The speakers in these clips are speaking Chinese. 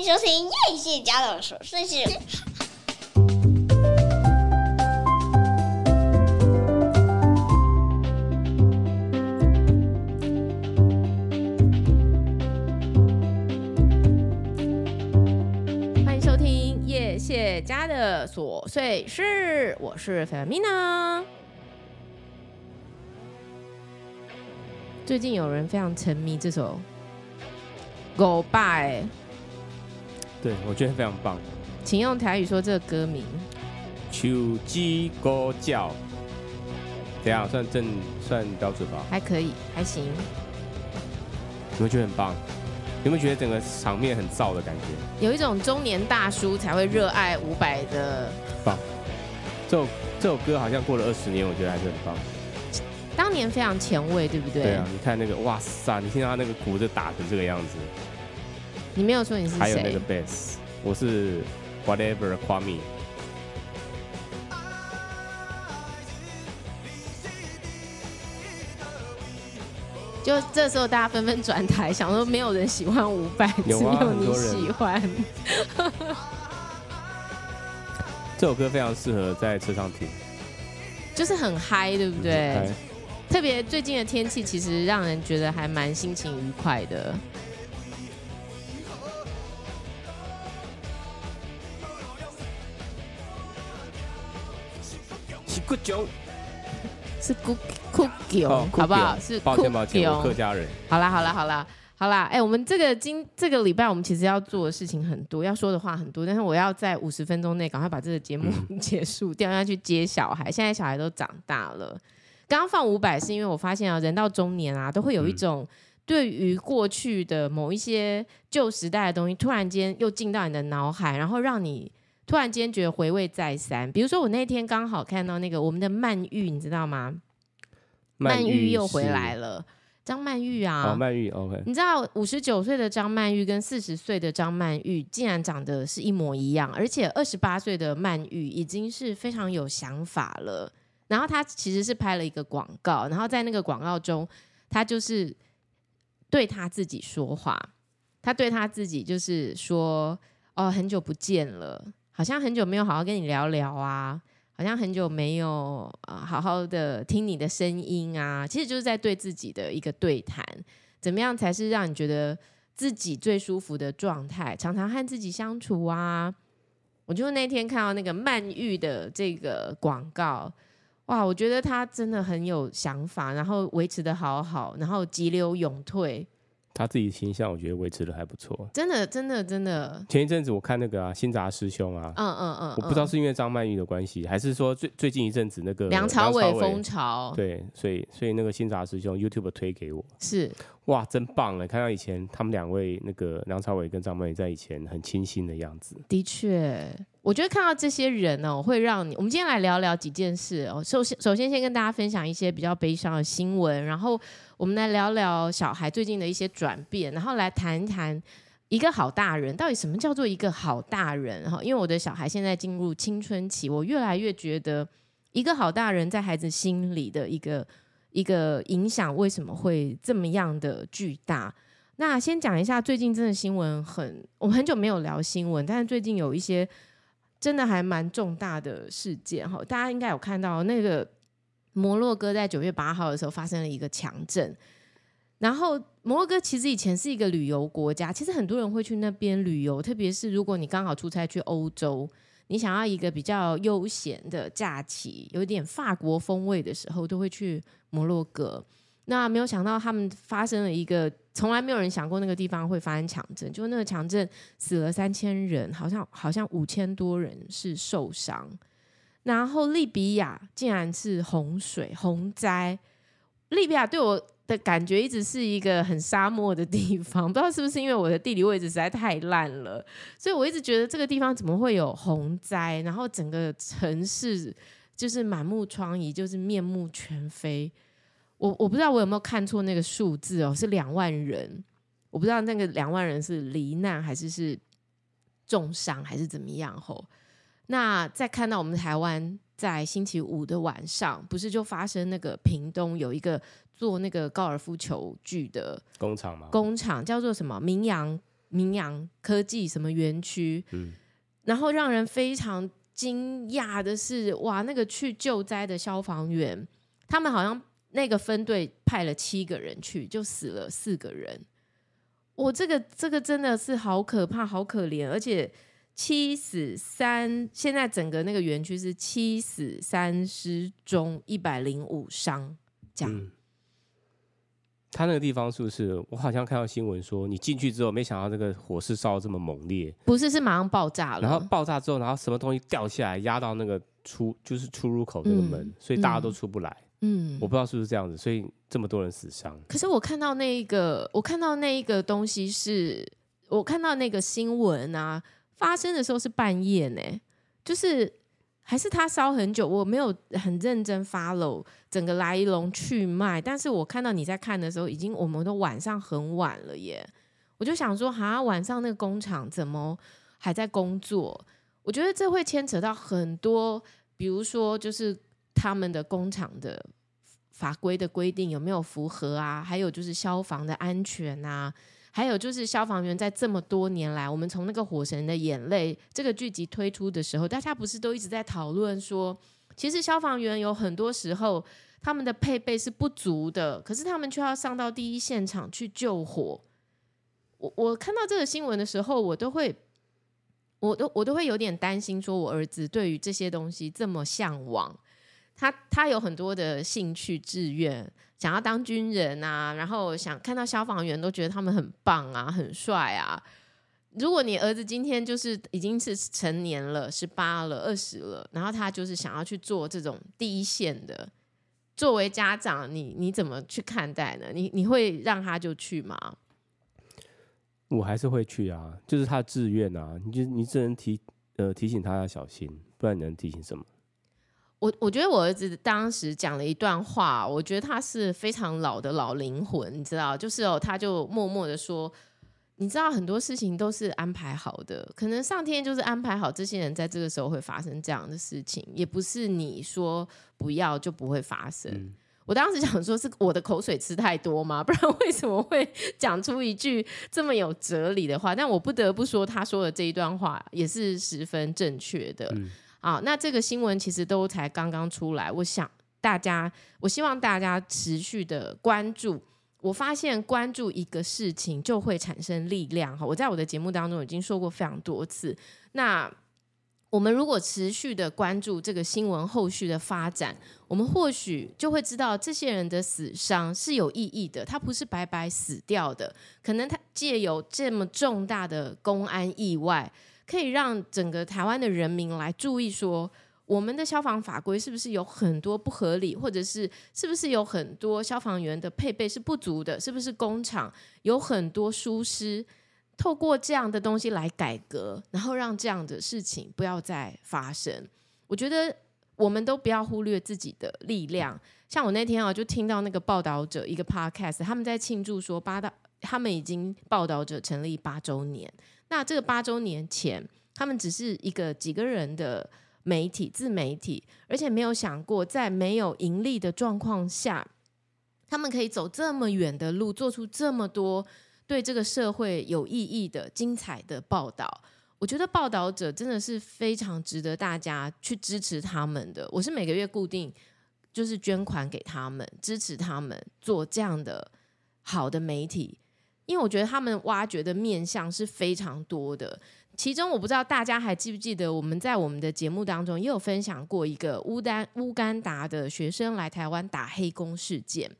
迎收听叶谢家的琐碎事。欢迎收听叶谢家的琐碎事，我是 Femina。最近有人非常沉迷这首《狗爸》哎，对我觉得非常棒。请用台语说这个歌名。手机狗叫，怎样算正算标准吧？还可以，还行。你们觉得很棒？有没有觉得整个场面很燥的感觉？有一种中年大叔才会热爱伍佰的棒。这首这首歌好像过了二十年，我觉得还是很棒。当年非常前卫，对不对？对啊，你看那个，哇塞！你听到他那个鼓就打成这个样子。你没有说你是谁？还有那个 bass，我是 Whatever Kwame。就这时候，大家纷纷转台，想说没有人喜欢伍佰，只有你喜欢。这首歌非常适合在车上听，就是很嗨，对不对？特别最近的天气，其实让人觉得还蛮心情愉快的。是酷酷狗，好不好？是抱歉抱歉，客家人。好啦好啦好啦好啦，哎，我们这个今这个礼拜，我们其实要做的事情很多，要说的话很多，但是我要在五十分钟内赶快把这个节目 结束掉，要去接小孩。现在小孩都长大了。刚刚放五百是因为我发现啊，人到中年啊，都会有一种对于过去的某一些旧时代的东西，突然间又进到你的脑海，然后让你突然间觉得回味再三。比如说我那天刚好看到那个我们的曼玉，你知道吗？曼玉又回来了，张曼玉啊，哦，曼玉，OK。你知道五十九岁的张曼玉跟四十岁的张曼玉竟然长得是一模一样，而且二十八岁的曼玉已经是非常有想法了。然后她其实是拍了一个广告，然后在那个广告中，她就是对她自己说话，她对她自己就是说：“哦，很久不见了，好像很久没有好好跟你聊聊啊，好像很久没有啊好好的听你的声音啊。”其实就是在对自己的一个对谈，怎么样才是让你觉得自己最舒服的状态？常常和自己相处啊。我就那天看到那个曼玉的这个广告。哇，我觉得他真的很有想法，然后维持得好好，然后急流勇退。他自己形象，我觉得维持的还不错。真的，真的，真的。前一阵子我看那个啊，新扎师兄啊，嗯嗯嗯，我不知道是因为张曼玉的关系，还是说最最近一阵子那个梁朝伟风潮，对，所以所以那个新扎师兄 YouTube 推给我，是哇，真棒了！看到以前他们两位那个梁朝伟跟张曼玉在以前很清新的样子，的确。我觉得看到这些人呢、哦，会让你。我们今天来聊聊几件事哦。首先，首先先跟大家分享一些比较悲伤的新闻，然后我们来聊聊小孩最近的一些转变，然后来谈一谈一个好大人到底什么叫做一个好大人哈。因为我的小孩现在进入青春期，我越来越觉得一个好大人在孩子心里的一个一个影响为什么会这么样的巨大。那先讲一下最近真的新闻很，我们很久没有聊新闻，但是最近有一些。真的还蛮重大的事件哈，大家应该有看到那个摩洛哥在九月八号的时候发生了一个强震，然后摩洛哥其实以前是一个旅游国家，其实很多人会去那边旅游，特别是如果你刚好出差去欧洲，你想要一个比较悠闲的假期，有点法国风味的时候，都会去摩洛哥。那没有想到他们发生了一个。从来没有人想过那个地方会发生强震，就那个强震死了三千人，好像好像五千多人是受伤。然后利比亚竟然是洪水洪灾，利比亚对我的感觉一直是一个很沙漠的地方，不知道是不是因为我的地理位置实在太烂了，所以我一直觉得这个地方怎么会有洪灾，然后整个城市就是满目疮痍，就是面目全非。我我不知道我有没有看错那个数字哦，是两万人，我不知道那个两万人是罹难还是是重伤还是怎么样吼。那再看到我们台湾在星期五的晚上，不是就发生那个屏东有一个做那个高尔夫球具的工厂吗？工厂叫做什么？明阳明阳科技什么园区，嗯，然后让人非常惊讶的是，哇，那个去救灾的消防员，他们好像那个分队派了七个人去，就死了四个人。我这个这个真的是好可怕，好可怜，而且七死三，现在整个那个园区是七死三失踪一百零五伤，这样。嗯他那个地方是不是？我好像看到新闻说，你进去之后，没想到那个火势烧的这么猛烈。不是，是马上爆炸了。然后爆炸之后，然后什么东西掉下来，压到那个出就是出入口那个门，嗯、所以大家都出不来。嗯，我不知道是不是这样子，所以这么多人死伤。可是我看到那一个，我看到那一个东西是，我看到那个新闻啊，发生的时候是半夜呢，就是。还是他烧很久，我没有很认真 follow 整个来龙去脉。但是我看到你在看的时候，已经我们都晚上很晚了耶。我就想说，哈，晚上那个工厂怎么还在工作？我觉得这会牵扯到很多，比如说就是他们的工厂的法规的规定有没有符合啊？还有就是消防的安全啊。还有就是消防员在这么多年来，我们从那个《火神的眼泪》这个剧集推出的时候，大家不是都一直在讨论说，其实消防员有很多时候他们的配备是不足的，可是他们却要上到第一现场去救火。我我看到这个新闻的时候，我都会，我都我都会有点担心，说我儿子对于这些东西这么向往。他他有很多的兴趣志愿，想要当军人啊，然后想看到消防员都觉得他们很棒啊，很帅啊。如果你儿子今天就是已经是成年了，十八了，二十了，然后他就是想要去做这种第一线的，作为家长，你你怎么去看待呢？你你会让他就去吗？我还是会去啊，就是他的志愿啊，你就你只能提呃提醒他要小心，不然你能提醒什么？我我觉得我儿子当时讲了一段话，我觉得他是非常老的老灵魂，你知道，就是哦，他就默默的说，你知道很多事情都是安排好的，可能上天就是安排好这些人在这个时候会发生这样的事情，也不是你说不要就不会发生。嗯、我当时想说，是我的口水吃太多吗？不然为什么会讲出一句这么有哲理的话？但我不得不说，他说的这一段话也是十分正确的。嗯啊，那这个新闻其实都才刚刚出来，我想大家，我希望大家持续的关注。我发现关注一个事情就会产生力量哈，我在我的节目当中已经说过非常多次。那我们如果持续的关注这个新闻后续的发展，我们或许就会知道这些人的死伤是有意义的，他不是白白死掉的，可能他借由这么重大的公安意外。可以让整个台湾的人民来注意说，我们的消防法规是不是有很多不合理，或者是是不是有很多消防员的配备是不足的，是不是工厂有很多疏失？透过这样的东西来改革，然后让这样的事情不要再发生。我觉得我们都不要忽略自己的力量。像我那天啊，就听到那个报道者一个 podcast，他们在庆祝说八大，他们已经报道者成立八周年。那这个八周年前，他们只是一个几个人的媒体、自媒体，而且没有想过在没有盈利的状况下，他们可以走这么远的路，做出这么多对这个社会有意义的精彩的报道。我觉得报道者真的是非常值得大家去支持他们的。我是每个月固定就是捐款给他们，支持他们做这样的好的媒体。因为我觉得他们挖掘的面向是非常多的，其中我不知道大家还记不记得，我们在我们的节目当中也有分享过一个乌丹乌干达的学生来台湾打黑工事件。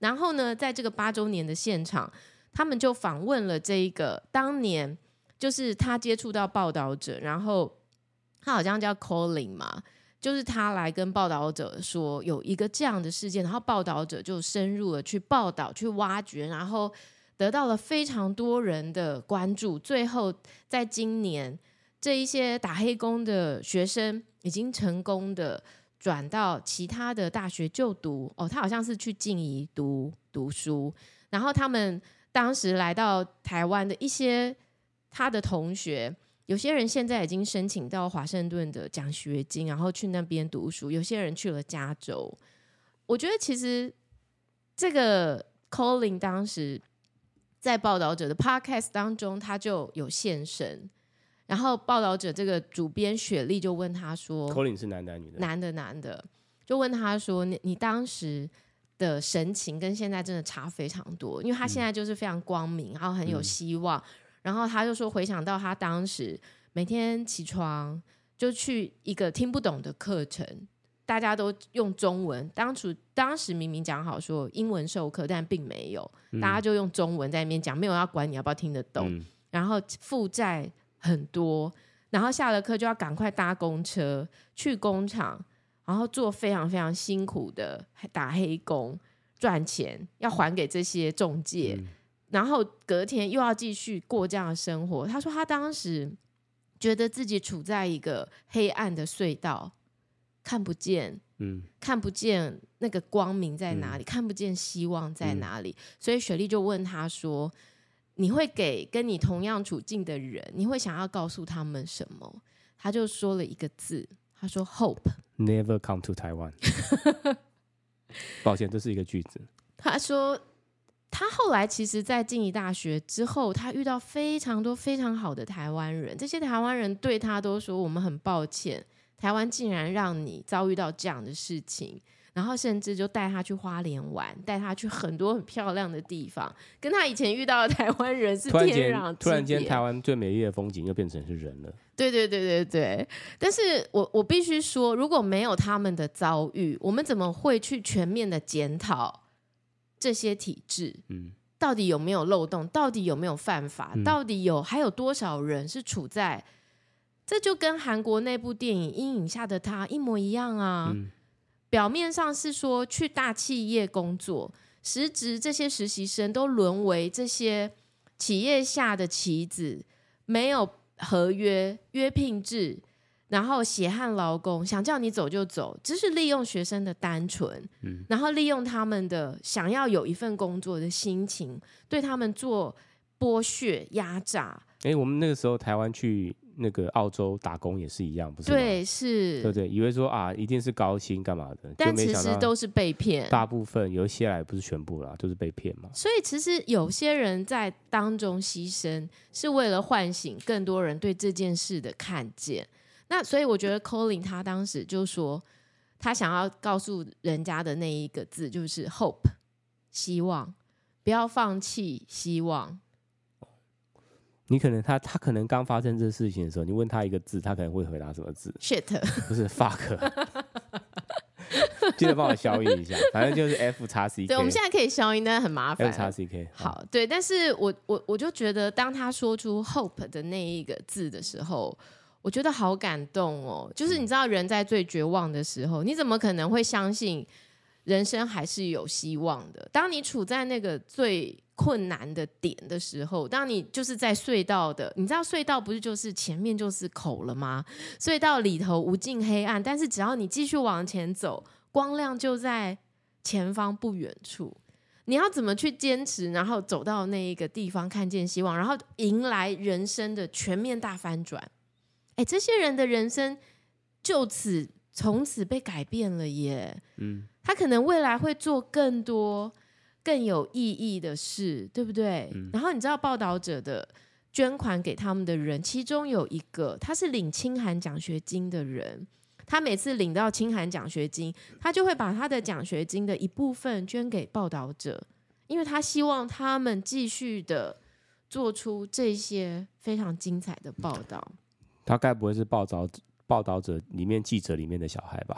然后呢，在这个八周年的现场，他们就访问了这一个当年就是他接触到报道者，然后他好像叫 Colin 嘛，就是他来跟报道者说有一个这样的事件，然后报道者就深入了去报道、去挖掘，然后。得到了非常多人的关注，最后在今年，这一些打黑工的学生已经成功的转到其他的大学就读。哦，他好像是去静宜读读书，然后他们当时来到台湾的一些他的同学，有些人现在已经申请到华盛顿的奖学金，然后去那边读书，有些人去了加州。我觉得其实这个 Colin 当时。在报道者的 podcast 当中，他就有现身。然后报道者这个主编雪莉就问他说：“Colin 是男的女的？”男的，男的。就问他说：“你你当时的神情跟现在真的差非常多，因为他现在就是非常光明，然后很有希望。嗯、然后他就说回想到他当时每天起床就去一个听不懂的课程，大家都用中文。当初当时明明讲好说英文授课，但并没有，大家就用中文在那边讲，没有要管你要不要听得懂。嗯、然后负债很多，然后下了课就要赶快搭公车去工厂。”然后做非常非常辛苦的打黑工赚钱，要还给这些中介，嗯、然后隔天又要继续过这样的生活。他说他当时觉得自己处在一个黑暗的隧道，看不见，嗯，看不见那个光明在哪里，嗯、看不见希望在哪里。嗯、所以雪莉就问他说：“你会给跟你同样处境的人，你会想要告诉他们什么？”他就说了一个字，他说：“Hope。” Never come to Taiwan。抱歉，这是一个句子。他说，他后来其实，在静宜大学之后，他遇到非常多非常好的台湾人。这些台湾人对他都说：“我们很抱歉，台湾竟然让你遭遇到这样的事情。”然后甚至就带他去花莲玩，带他去很多很漂亮的地方，跟他以前遇到的台湾人是 天壤之别。突然间，台湾最美丽的风景又变成是人了。对对对对对。但是我我必须说，如果没有他们的遭遇，我们怎么会去全面的检讨这些体制？嗯，到底有没有漏洞？到底有没有犯法？嗯、到底有还有多少人是处在？这就跟韩国那部电影《阴影下的他》一模一样啊。嗯表面上是说去大企业工作，实质这些实习生都沦为这些企业下的棋子，没有合约、约聘制，然后血汗劳工，想叫你走就走，只是利用学生的单纯，嗯，然后利用他们的想要有一份工作的心情，对他们做剥削、压榨。哎，我们那个时候台湾去。那个澳洲打工也是一样，不是？对，是，对对，以为说啊，一定是高薪干嘛的，但其实都是被骗。大部分有一些来，不是全部啦，就是被骗嘛。所以其实有些人在当中牺牲，是为了唤醒更多人对这件事的看见。那所以我觉得 Colin 他当时就说，他想要告诉人家的那一个字就是 hope，希望，不要放弃希望。你可能他他可能刚发生这事情的时候，你问他一个字，他可能会回答什么字？Shit，不是 fuck，记得帮我消音一下，反正就是 F 叉 C。对，我们现在可以消音，但是很麻烦。F 叉 C K。好，对，但是我我我就觉得，当他说出 hope 的那一个字的时候，我觉得好感动哦。就是你知道，人在最绝望的时候，你怎么可能会相信人生还是有希望的？当你处在那个最困难的点的时候，当你就是在隧道的，你知道隧道不是就是前面就是口了吗？隧道里头无尽黑暗，但是只要你继续往前走，光亮就在前方不远处。你要怎么去坚持，然后走到那一个地方，看见希望，然后迎来人生的全面大翻转？哎，这些人的人生就此从此被改变了耶。嗯，他可能未来会做更多。更有意义的事，对不对？嗯、然后你知道报道者的捐款给他们的人，其中有一个他是领清寒奖学金的人，他每次领到清寒奖学金，他就会把他的奖学金的一部分捐给报道者，因为他希望他们继续的做出这些非常精彩的报道。他该不会是报道者？报道者里面记者里面的小孩吧，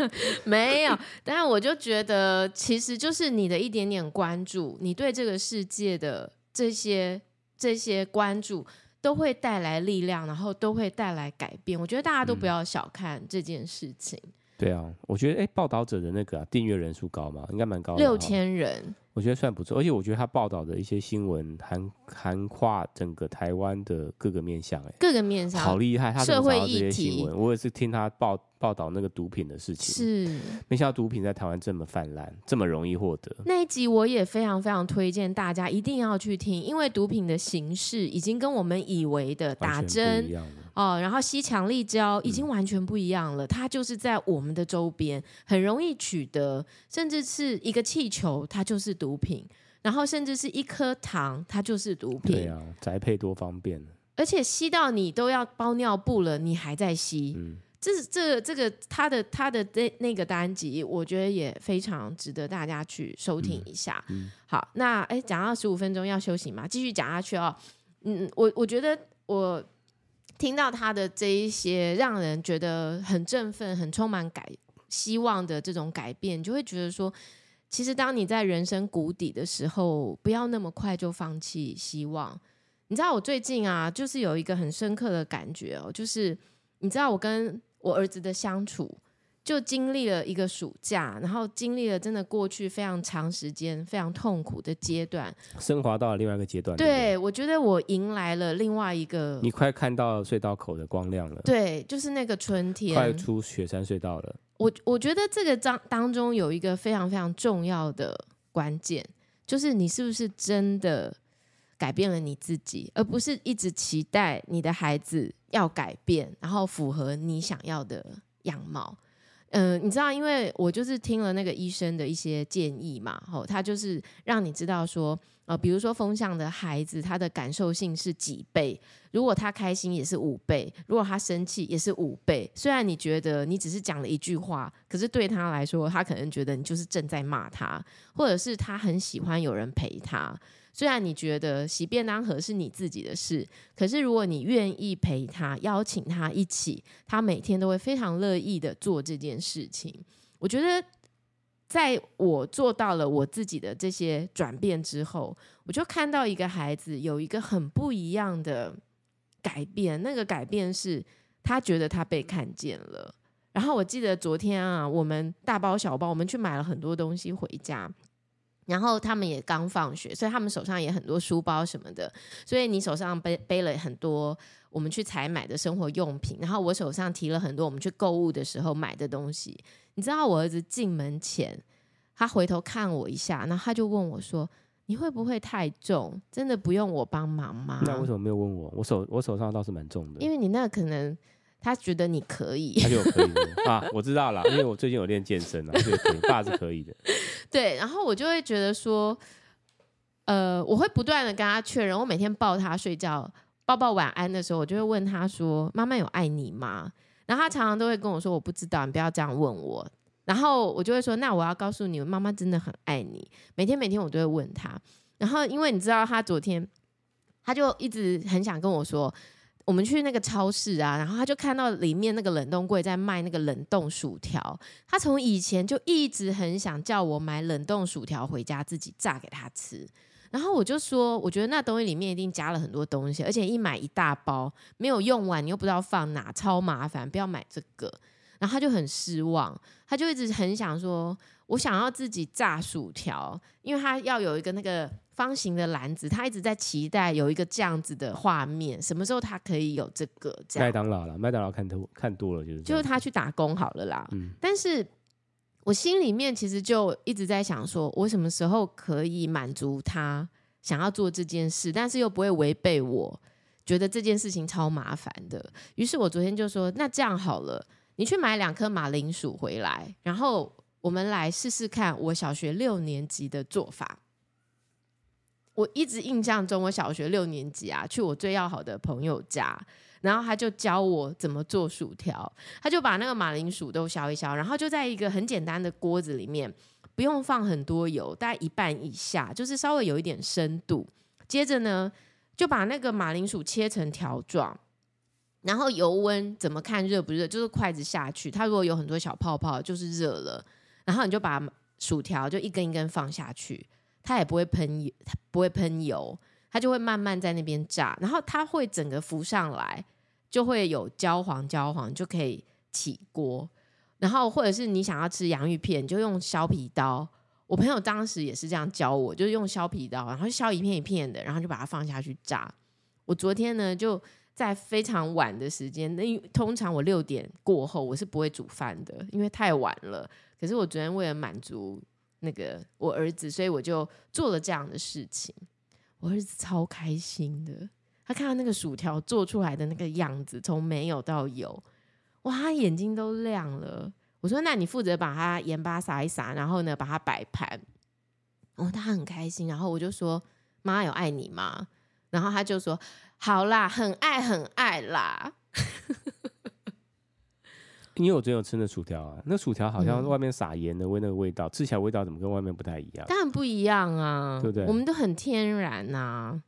没有。但是我就觉得，其实就是你的一点点关注，你对这个世界的这些这些关注，都会带来力量，然后都会带来改变。我觉得大家都不要小看这件事情。嗯、对啊，我觉得哎，报道者的那个、啊、订阅人数高吗？应该蛮高的，六千人。我觉得算不错，而且我觉得他报道的一些新闻涵涵跨整个台湾的各个面向，哎，各个面向，好厉害！他社会议题，这些新闻，我也是听他报报道那个毒品的事情，是没想到毒品在台湾这么泛滥，这么容易获得。那一集我也非常非常推荐大家一定要去听，因为毒品的形式已经跟我们以为的打针哦，然后吸强力胶已经完全不一样了。嗯、它就是在我们的周边很容易取得，甚至是一个气球，它就是毒品。然后甚至是一颗糖，它就是毒品。对啊，宅配多方便。而且吸到你都要包尿布了，你还在吸。嗯，这是这、这个他的他的那那个单集，我觉得也非常值得大家去收听一下。嗯嗯、好，那哎，讲到十五分钟要休息嘛，继续讲下去哦。嗯，我我觉得我听到他的这一些让人觉得很振奋、很充满改希望的这种改变，就会觉得说，其实当你在人生谷底的时候，不要那么快就放弃希望。你知道我最近啊，就是有一个很深刻的感觉哦，就是你知道我跟我儿子的相处，就经历了一个暑假，然后经历了真的过去非常长时间、非常痛苦的阶段，升华到了另外一个阶段。对，我觉得我迎来了另外一个，你快看到隧道口的光亮了。对，就是那个春天，快出雪山隧道了。我我觉得这个章当中有一个非常非常重要的关键，就是你是不是真的。改变了你自己，而不是一直期待你的孩子要改变，然后符合你想要的样貌。嗯、你知道，因为我就是听了那个医生的一些建议嘛，吼，他就是让你知道说，呃，比如说风向的孩子，他的感受性是几倍，如果他开心也是五倍，如果他生气也是五倍。虽然你觉得你只是讲了一句话，可是对他来说，他可能觉得你就是正在骂他，或者是他很喜欢有人陪他。虽然你觉得洗便当盒是你自己的事，可是如果你愿意陪他，邀请他一起，他每天都会非常乐意的做这件事情。我觉得，在我做到了我自己的这些转变之后，我就看到一个孩子有一个很不一样的改变。那个改变是他觉得他被看见了。然后我记得昨天啊，我们大包小包，我们去买了很多东西回家。然后他们也刚放学，所以他们手上也很多书包什么的。所以你手上背背了很多我们去采买的生活用品，然后我手上提了很多我们去购物的时候买的东西。你知道我儿子进门前，他回头看我一下，然后他就问我说：“你会不会太重？真的不用我帮忙吗？”那为什么没有问我？我手我手上倒是蛮重的。因为你那可能。他觉得你可以，他就可以 啊，我知道了，因为我最近有练健身啊，所以可以，爸是可以的。对，然后我就会觉得说，呃，我会不断的跟他确认，我每天抱他睡觉，抱抱晚安的时候，我就会问他说：“妈妈有爱你吗？”然后他常常都会跟我说：“我不知道，你不要这样问我。”然后我就会说：“那我要告诉你，妈妈真的很爱你。”每天每天我都会问他，然后因为你知道，他昨天他就一直很想跟我说。我们去那个超市啊，然后他就看到里面那个冷冻柜在卖那个冷冻薯条。他从以前就一直很想叫我买冷冻薯条回家自己炸给他吃。然后我就说，我觉得那东西里面一定加了很多东西，而且一买一大包没有用完，你又不知道放哪，超麻烦，不要买这个。然后他就很失望，他就一直很想说，我想要自己炸薯条，因为他要有一个那个。方形的篮子，他一直在期待有一个这样子的画面，什么时候他可以有这个？麦当劳了，麦当劳看多看多了就是，就是他去打工好了啦。嗯，但是我心里面其实就一直在想说，我什么时候可以满足他想要做这件事，但是又不会违背我觉得这件事情超麻烦的。于是我昨天就说，那这样好了，你去买两颗马铃薯回来，然后我们来试试看我小学六年级的做法。我一直印象中，我小学六年级啊，去我最要好的朋友家，然后他就教我怎么做薯条。他就把那个马铃薯都削一削，然后就在一个很简单的锅子里面，不用放很多油，大概一半以下，就是稍微有一点深度。接着呢，就把那个马铃薯切成条状，然后油温怎么看热不热，就是筷子下去，它如果有很多小泡泡，就是热了。然后你就把薯条就一根一根放下去。它也不会喷油，它不会喷油，它就会慢慢在那边炸，然后它会整个浮上来，就会有焦黄焦黄，就可以起锅。然后或者是你想要吃洋芋片，就用削皮刀。我朋友当时也是这样教我，就是用削皮刀，然后削一片一片的，然后就把它放下去炸。我昨天呢，就在非常晚的时间，那通常我六点过后我是不会煮饭的，因为太晚了。可是我昨天为了满足。那个我儿子，所以我就做了这样的事情。我儿子超开心的，他看到那个薯条做出来的那个样子，从没有到有，哇，他眼睛都亮了。我说：“那你负责把它盐巴撒一撒，然后呢，把它摆盘。”哦，他很开心。然后我就说：“妈有爱你吗？”然后他就说：“好啦，很爱很爱啦。”因为我最近有吃那薯条啊，那薯条好像外面撒盐的味，那个味道、嗯、吃起来味道怎么跟外面不太一样？当然不一样啊，对不对？我们都很天然呐、啊。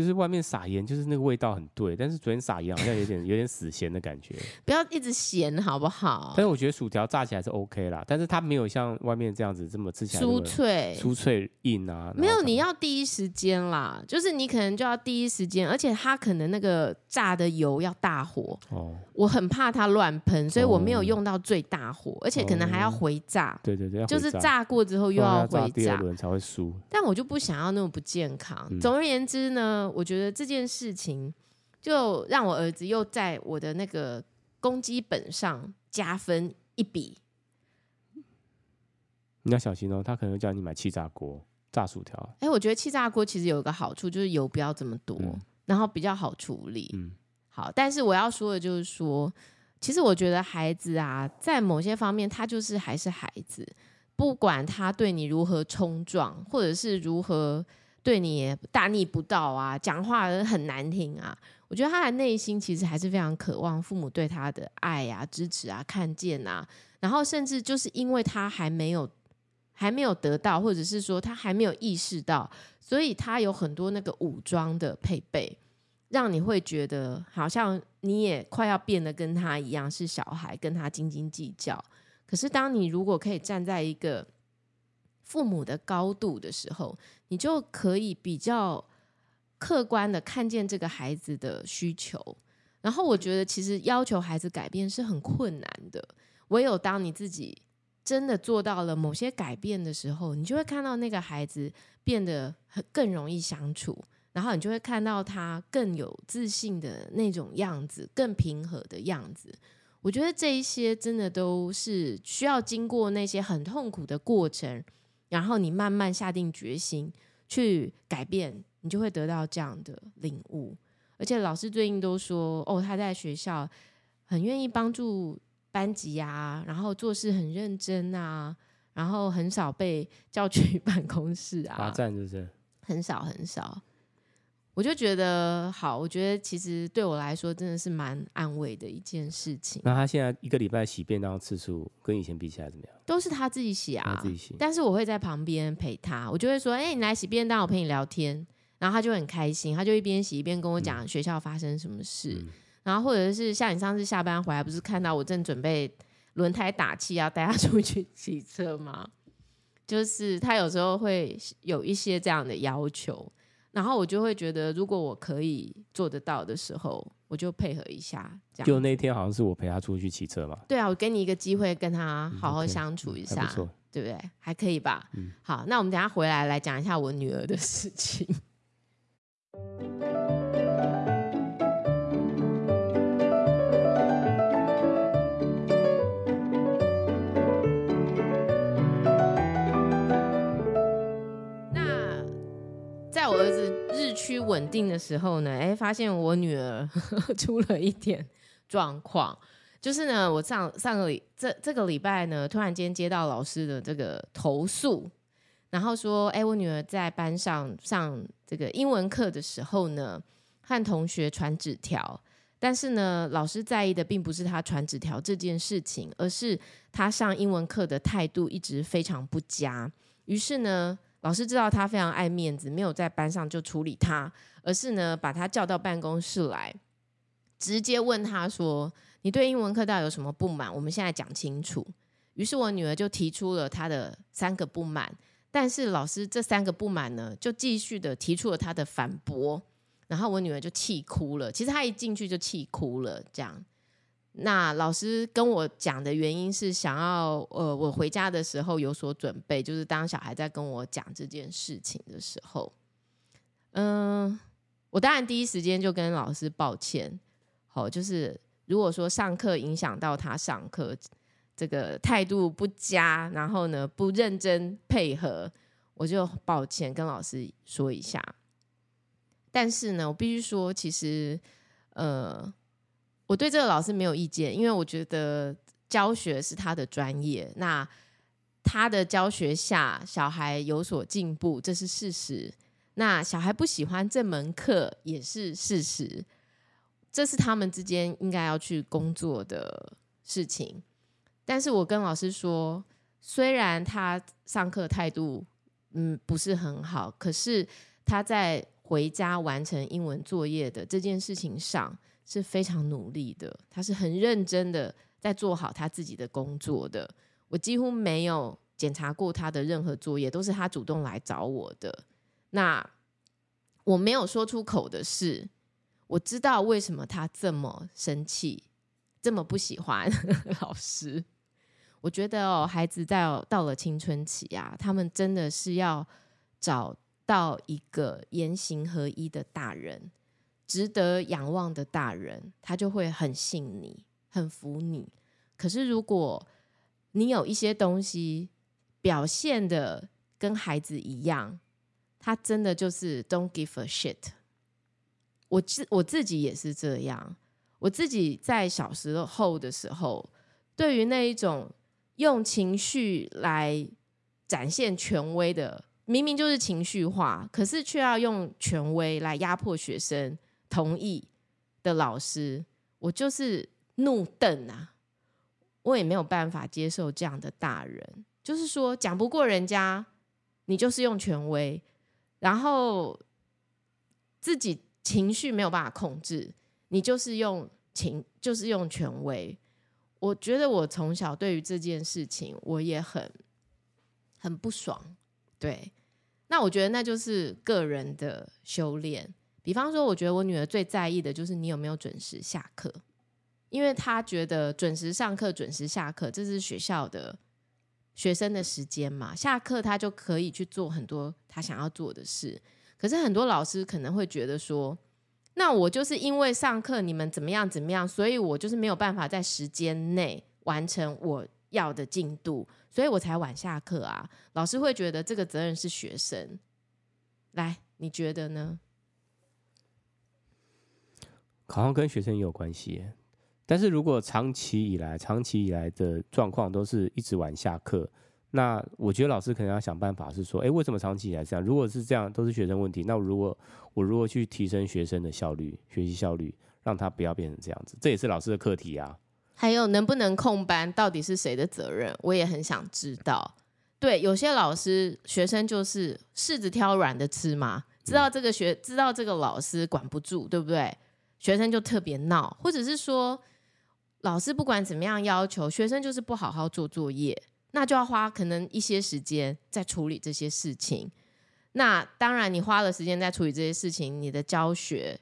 就是外面撒盐，就是那个味道很对，但是昨天撒盐好像有点 有点死咸的感觉。不要一直咸好不好？但是我觉得薯条炸起来是 OK 啦，但是它没有像外面这样子这么吃起来酥脆、酥脆硬啊。没有，你要第一时间啦，就是你可能就要第一时间，而且它可能那个炸的油要大火哦。我很怕它乱喷，所以我没有用到最大火，哦、而且可能还要回炸。哦、对对对，就是炸过之后又要回炸，要第二轮才会酥。但我就不想要那么不健康。嗯、总而言之呢，我觉得这件事情就让我儿子又在我的那个攻击本上加分一笔。你要小心哦，他可能会叫你买气炸锅炸薯条。哎、欸，我觉得气炸锅其实有一个好处，就是油不要这么多，嗯、然后比较好处理。嗯，好，但是我要说的就是说，其实我觉得孩子啊，在某些方面，他就是还是孩子，不管他对你如何冲撞，或者是如何。对你也大逆不道啊，讲话很难听啊。我觉得他的内心其实还是非常渴望父母对他的爱啊、支持啊、看见啊。然后甚至就是因为他还没有还没有得到，或者是说他还没有意识到，所以他有很多那个武装的配备，让你会觉得好像你也快要变得跟他一样是小孩，跟他斤斤计较。可是当你如果可以站在一个父母的高度的时候，你就可以比较客观的看见这个孩子的需求。然后我觉得，其实要求孩子改变是很困难的。唯有当你自己真的做到了某些改变的时候，你就会看到那个孩子变得很更容易相处，然后你就会看到他更有自信的那种样子，更平和的样子。我觉得这一些真的都是需要经过那些很痛苦的过程。然后你慢慢下定决心去改变，你就会得到这样的领悟。而且老师最近都说，哦，他在学校很愿意帮助班级啊，然后做事很认真啊，然后很少被叫去 办公室啊，罚站就是很少很少。我就觉得好，我觉得其实对我来说真的是蛮安慰的一件事情。那他现在一个礼拜洗便当次数跟以前比起来怎么样？都是他自己洗啊，他自己洗。但是我会在旁边陪他，我就会说：“哎、欸，你来洗便当，我陪你聊天。”然后他就很开心，他就一边洗一边跟我讲学校发生什么事。嗯、然后或者是像你上次下班回来，不是看到我正准备轮胎打气要带他出去 骑车吗？就是他有时候会有一些这样的要求。然后我就会觉得，如果我可以做得到的时候，我就配合一下。这样就那天好像是我陪他出去骑车嘛。对啊，我给你一个机会跟他好好相处一下，嗯、对不对？还可以吧？嗯。好，那我们等下回来来讲一下我女儿的事情。日趋稳定的时候呢，哎，发现我女儿 出了一点状况，就是呢，我上上个礼这这个礼拜呢，突然间接到老师的这个投诉，然后说，哎，我女儿在班上上这个英文课的时候呢，和同学传纸条，但是呢，老师在意的并不是她传纸条这件事情，而是她上英文课的态度一直非常不佳，于是呢。老师知道他非常爱面子，没有在班上就处理他，而是呢把他叫到办公室来，直接问他说：“你对英文课到底有什么不满？我们现在讲清楚。”于是我女儿就提出了她的三个不满，但是老师这三个不满呢，就继续的提出了他的反驳，然后我女儿就气哭了。其实她一进去就气哭了，这样。那老师跟我讲的原因是想要，呃，我回家的时候有所准备，就是当小孩在跟我讲这件事情的时候，嗯、我当然第一时间就跟老师抱歉，好，就是如果说上课影响到他上课，这个态度不佳，然后呢不认真配合，我就抱歉跟老师说一下。但是呢，我必须说，其实，呃。我对这个老师没有意见，因为我觉得教学是他的专业。那他的教学下，小孩有所进步，这是事实。那小孩不喜欢这门课也是事实，这是他们之间应该要去工作的事情。但是我跟老师说，虽然他上课态度嗯不是很好，可是他在回家完成英文作业的这件事情上是非常努力的，他是很认真的在做好他自己的工作的。我几乎没有检查过他的任何作业，都是他主动来找我的。那我没有说出口的是，我知道为什么他这么生气，这么不喜欢 老师。我觉得哦，孩子在到了青春期啊，他们真的是要找到一个言行合一的大人，值得仰望的大人，他就会很信你，很服你。可是如果你有一些东西表现的跟孩子一样，他真的就是 don't give a shit。我自我自己也是这样，我自己在小时候的时候，对于那一种。用情绪来展现权威的，明明就是情绪化，可是却要用权威来压迫学生同意的老师，我就是怒瞪啊！我也没有办法接受这样的大人，就是说讲不过人家，你就是用权威，然后自己情绪没有办法控制，你就是用情，就是用权威。我觉得我从小对于这件事情，我也很很不爽。对，那我觉得那就是个人的修炼。比方说，我觉得我女儿最在意的就是你有没有准时下课，因为她觉得准时上课、准时下课，这是学校的学生的时间嘛。下课她就可以去做很多她想要做的事。可是很多老师可能会觉得说，那我就是因为上课你们怎么样怎么样，所以我就是没有办法在时间内完成我要的进度，所以我才晚下课啊。老师会觉得这个责任是学生。来，你觉得呢？好像跟学生也有关系，但是如果长期以来、长期以来的状况都是一直晚下课。那我觉得老师可能要想办法，是说，哎，为什么长期以来这样？如果是这样，都是学生问题。那如果我如何去提升学生的效率、学习效率，让他不要变成这样子？这也是老师的课题啊。还有能不能控班，到底是谁的责任？我也很想知道。对，有些老师学生就是柿子挑软的吃嘛，知道这个学，知道这个老师管不住，对不对？学生就特别闹，或者是说，老师不管怎么样要求，学生就是不好好做作业。那就要花可能一些时间在处理这些事情。那当然，你花了时间在处理这些事情，你的教学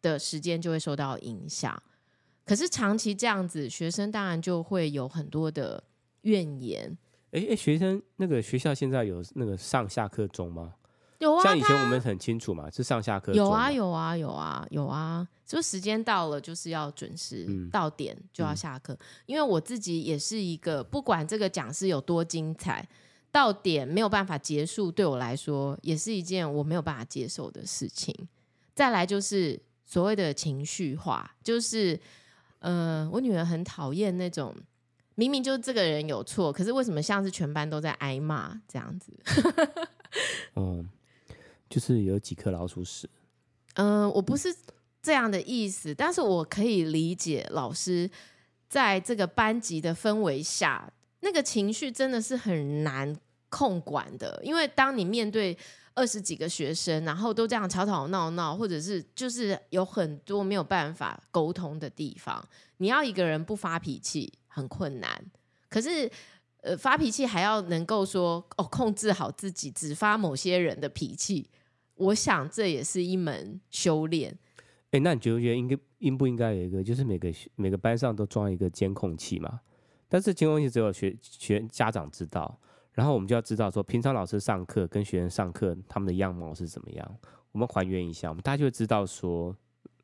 的时间就会受到影响。可是长期这样子，学生当然就会有很多的怨言。哎哎，学生那个学校现在有那个上下课钟吗？有啊，像以前我们很清楚嘛，是上下课。有啊，有啊，有啊，有啊，就时间到了就是要准时到点就要下课。嗯、因为我自己也是一个，不管这个讲师有多精彩，到点没有办法结束，对我来说也是一件我没有办法接受的事情。再来就是所谓的情绪化，就是呃，我女儿很讨厌那种明明就这个人有错，可是为什么像是全班都在挨骂这样子？嗯。就是有几颗老鼠屎。嗯、我不是这样的意思，但是我可以理解老师在这个班级的氛围下，那个情绪真的是很难控管的。因为当你面对二十几个学生，然后都这样吵吵闹闹，或者是就是有很多没有办法沟通的地方，你要一个人不发脾气很困难。可是，呃，发脾气还要能够说哦，控制好自己，只发某些人的脾气。我想这也是一门修炼。哎、欸，那你觉不觉得应该应不应该有一个，就是每个每个班上都装一个监控器嘛？但是监控器只有学学家长知道，然后我们就要知道说，平常老师上课跟学生上课他们的样貌是怎么样，我们还原一下，我们大家就会知道说，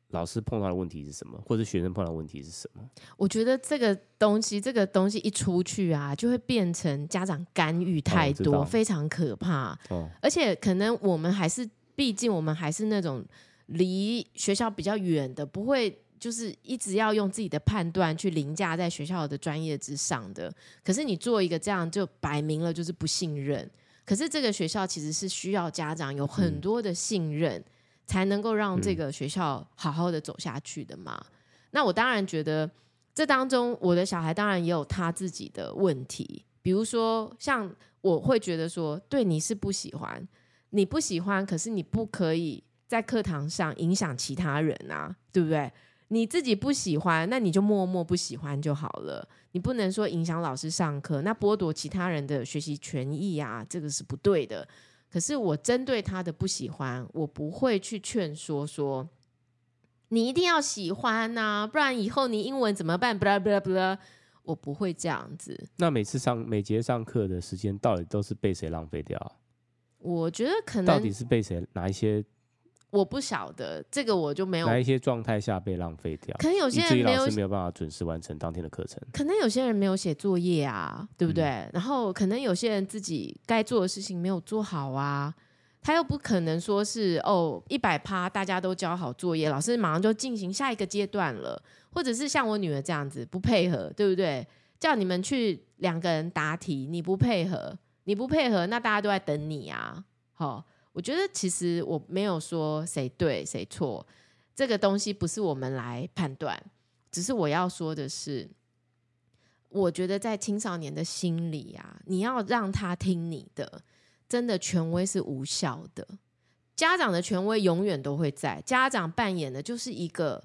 老师碰到的问题是什么，或者学生碰到的问题是什么。我觉得这个东西，这个东西一出去啊，就会变成家长干预太多，哦、非常可怕。哦，而且可能我们还是。毕竟我们还是那种离学校比较远的，不会就是一直要用自己的判断去凌驾在学校的专业之上的。可是你做一个这样，就摆明了就是不信任。可是这个学校其实是需要家长有很多的信任，嗯、才能够让这个学校好好的走下去的嘛。嗯、那我当然觉得这当中，我的小孩当然也有他自己的问题，比如说像我会觉得说，对你是不喜欢，你不喜欢，可是你不可以在课堂上影响其他人啊，对不对？你自己不喜欢，那你就默默不喜欢就好了。你不能说影响老师上课，那剥夺其他人的学习权益啊，这个是不对的。可是我针对他的不喜欢，我不会去劝说说你一定要喜欢呐、不然以后你英文怎么办？不啦不啦不啦，我不会这样子。那每次上每节上课的时间，到底都是被谁浪费掉？我觉得可能到底是被谁哪一些？我不晓得这个，我就没有哪一些状态下被浪费掉。可能有些人没有没有办法准时完成当天的课程。可能有些人没有写作业啊，对不对？嗯、然后可能有些人自己该做的事情没有做好啊。他又不可能说是哦一百趴大家都交好作业，老师马上就进行下一个阶段了。或者是像我女儿这样子不配合，对不对？叫你们去两个人答题，你不配合，你不配合，那大家都在等你啊。好、我觉得其实我没有说谁对谁错，这个东西不是我们来判断，只是我要说的是，我觉得在青少年的心里啊，你要让他听你的，真的权威是无效的，家长的权威永远都会在，家长扮演的就是一个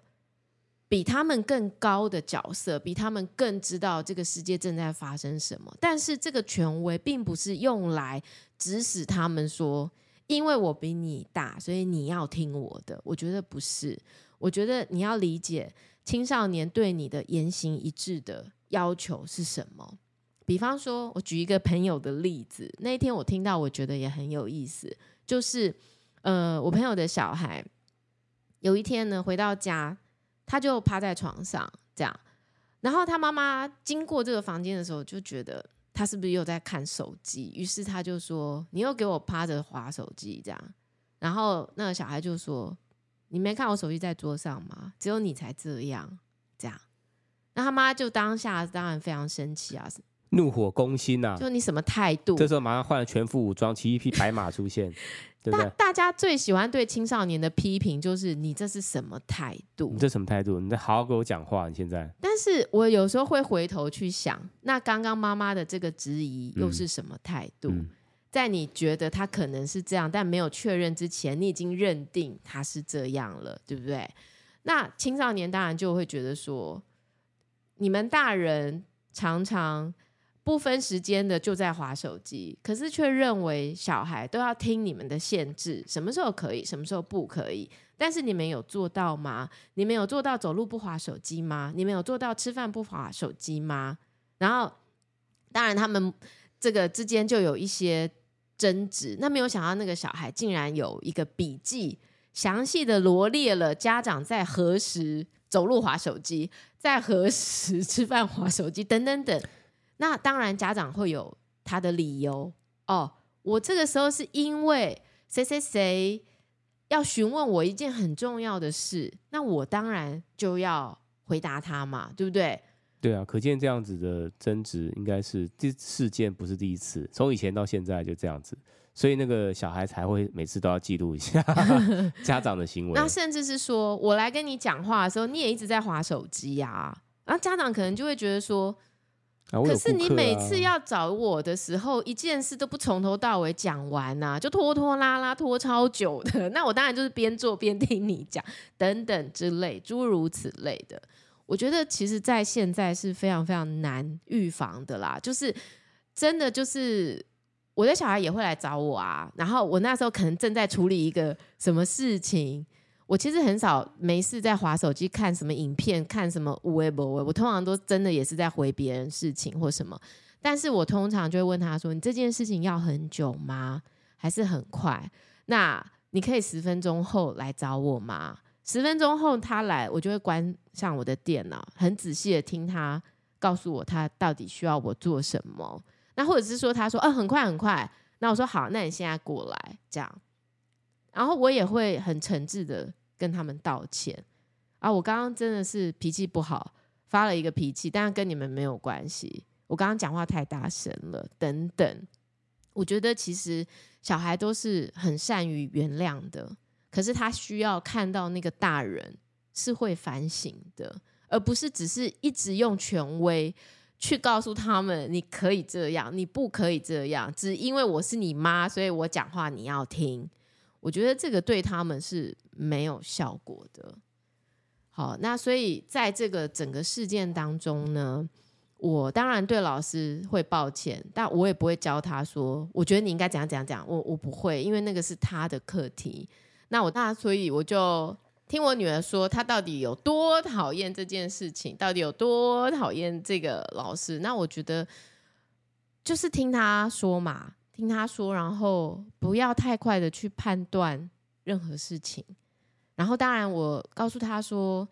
比他们更高的角色，比他们更知道这个世界正在发生什么，但是这个权威并不是用来指使他们说。因为我比你大，所以你要听我的。我觉得不是，我觉得你要理解青少年对你的言行一致的要求是什么。比方说，我举一个朋友的例子，那一天我听到，我觉得也很有意思，就是呃，我朋友的小孩有一天呢回到家，他就趴在床上这样，然后他妈妈经过这个房间的时候，就觉得。他是不是又在看手机？于是他就说：“你又给我趴着划手机这样。”然后那个小孩就说：“你没看我手机在桌上吗？只有你才这样这样。”那他妈就当下当然非常生气啊。怒火攻心呐、啊！就你什么态度？这时候马上换了全副武装，骑一匹白马出现，对不对？大家最喜欢对青少年的批评就是你这是什么态度？你这什么态度？你在好好跟我讲话！你现在……但是我有时候会回头去想，那刚刚妈妈的这个质疑又是什么态度？嗯嗯、在你觉得他可能是这样，但没有确认之前，你已经认定他是这样了，对不对？那青少年当然就会觉得说，你们大人常常。不分时间的就在划手机，可是却认为小孩都要听你们的限制，什么时候可以，什么时候不可以。但是你们有做到吗？你们有做到走路不划手机吗？你们有做到吃饭不划手机吗？然后，当然他们这个之间就有一些争执。那没有想到那个小孩竟然有一个笔记，详细的罗列了家长在何时走路划手机，在何时 吃饭划手机等等等。那当然，家长会有他的理由哦。我这个时候是因为谁谁谁要询问我一件很重要的事，那我当然就要回答他嘛，对不对？对啊，可见这样子的争执应该是这事件不是第一次，从以前到现在就这样子，所以那个小孩才会每次都要记录一下 家长的行为。那甚至是说我来跟你讲话的时候，你也一直在划手机呀、啊，然后家长可能就会觉得说。可是你每次要找我的时候，一件事都不从头到尾讲完呐、啊，就拖拖拉拉拖超久的。那我当然就是边做边听你讲，等等之类，诸如此类的。我觉得其实，在现在是非常非常难预防的啦。就是真的，就是我的小孩也会来找我啊。然后我那时候可能正在处理一个什么事情。我其实很少没事在滑手机看什么影片，看什么微博。我通常都真的也是在回别人事情或什么。但是我通常就会问他说：“你这件事情要很久吗？还是很快？那你可以十分钟后来找我吗？十分钟后他来，我就会关上我的电脑，很仔细的听他告诉我他到底需要我做什么。那或者是说他说：‘嗯、很快很快。’那我说：‘好，那你现在过来。’这样。”然后我也会很诚挚的跟他们道歉啊，我刚刚真的是脾气不好，发了一个脾气，但是跟你们没有关系。我刚刚讲话太大声了，等等。我觉得其实小孩都是很善于原谅的，可是他需要看到那个大人是会反省的，而不是只是一直用权威去告诉他们你可以这样，你不可以这样，只因为我是你妈，所以我讲话你要听。我觉得这个对他们是没有效果的。好，那所以在这个整个事件当中呢，我当然对老师会抱歉，但我也不会教他说，我觉得你应该怎样怎样讲，我我不会，因为那个是他的课题。那我那所以我就听我女儿说，她到底有多讨厌这件事情，到底有多讨厌这个老师。那我觉得就是听他说嘛。听他说，然后不要太快的去判断任何事情。然后，当然，我告诉他说，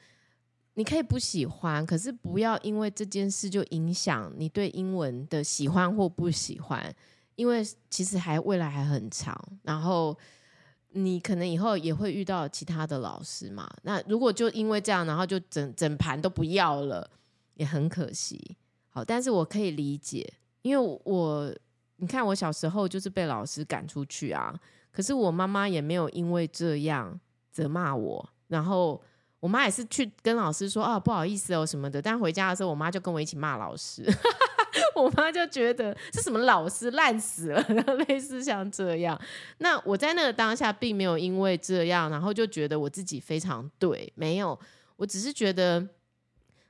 你可以不喜欢，可是不要因为这件事就影响你对英文的喜欢或不喜欢，因为其实还未来还很长。然后，你可能以后也会遇到其他的老师嘛。那如果就因为这样，然后就整整盘都不要了，也很可惜。好，但是我可以理解，因为我。你看，我小时候就是被老师赶出去啊，可是我妈妈也没有因为这样责骂我，然后我妈也是去跟老师说啊，不好意思哦什么的，但回家的时候，我妈就跟我一起骂老师，我妈就觉得是什么老师烂死了，然后类似像这样。那我在那个当下并没有因为这样，然后就觉得我自己非常对，没有，我只是觉得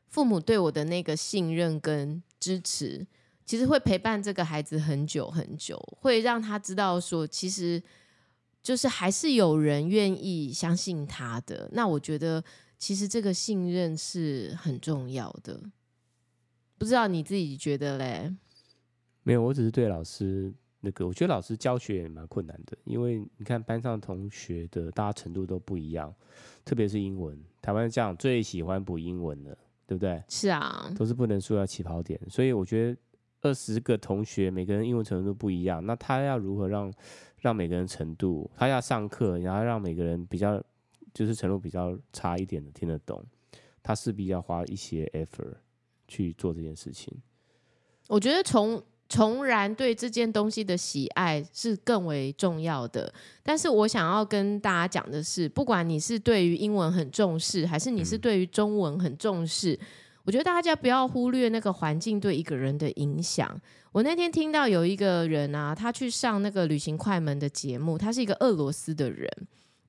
父母对我的那个信任跟支持。其实会陪伴这个孩子很久很久，会让他知道说，其实就是还是有人愿意相信他的。那我觉得，其实这个信任是很重要的。不知道你自己觉得嘞？没有，我只是对老师那个，我觉得老师教学也蛮困难的，因为你看班上同学的大家程度都不一样，特别是英文，台湾家长最喜欢补英文了，对不对？是啊，都是不能输在起跑点，所以我觉得。二十个同学，每个人英文程度都不一样，那他要如何让让每个人程度？他要上课，然后让每个人比较就是程度比较差一点的听得懂，他势必要花一些 effort 去做这件事情。我觉得从重燃对这件东西的喜爱是更为重要的。但是我想要跟大家讲的是，不管你是对于英文很重视，还是你是对于中文很重视。嗯我觉得大家不要忽略那个环境对一个人的影响。我那天听到有一个人啊，他去上那个旅行快门的节目，他是一个俄罗斯的人，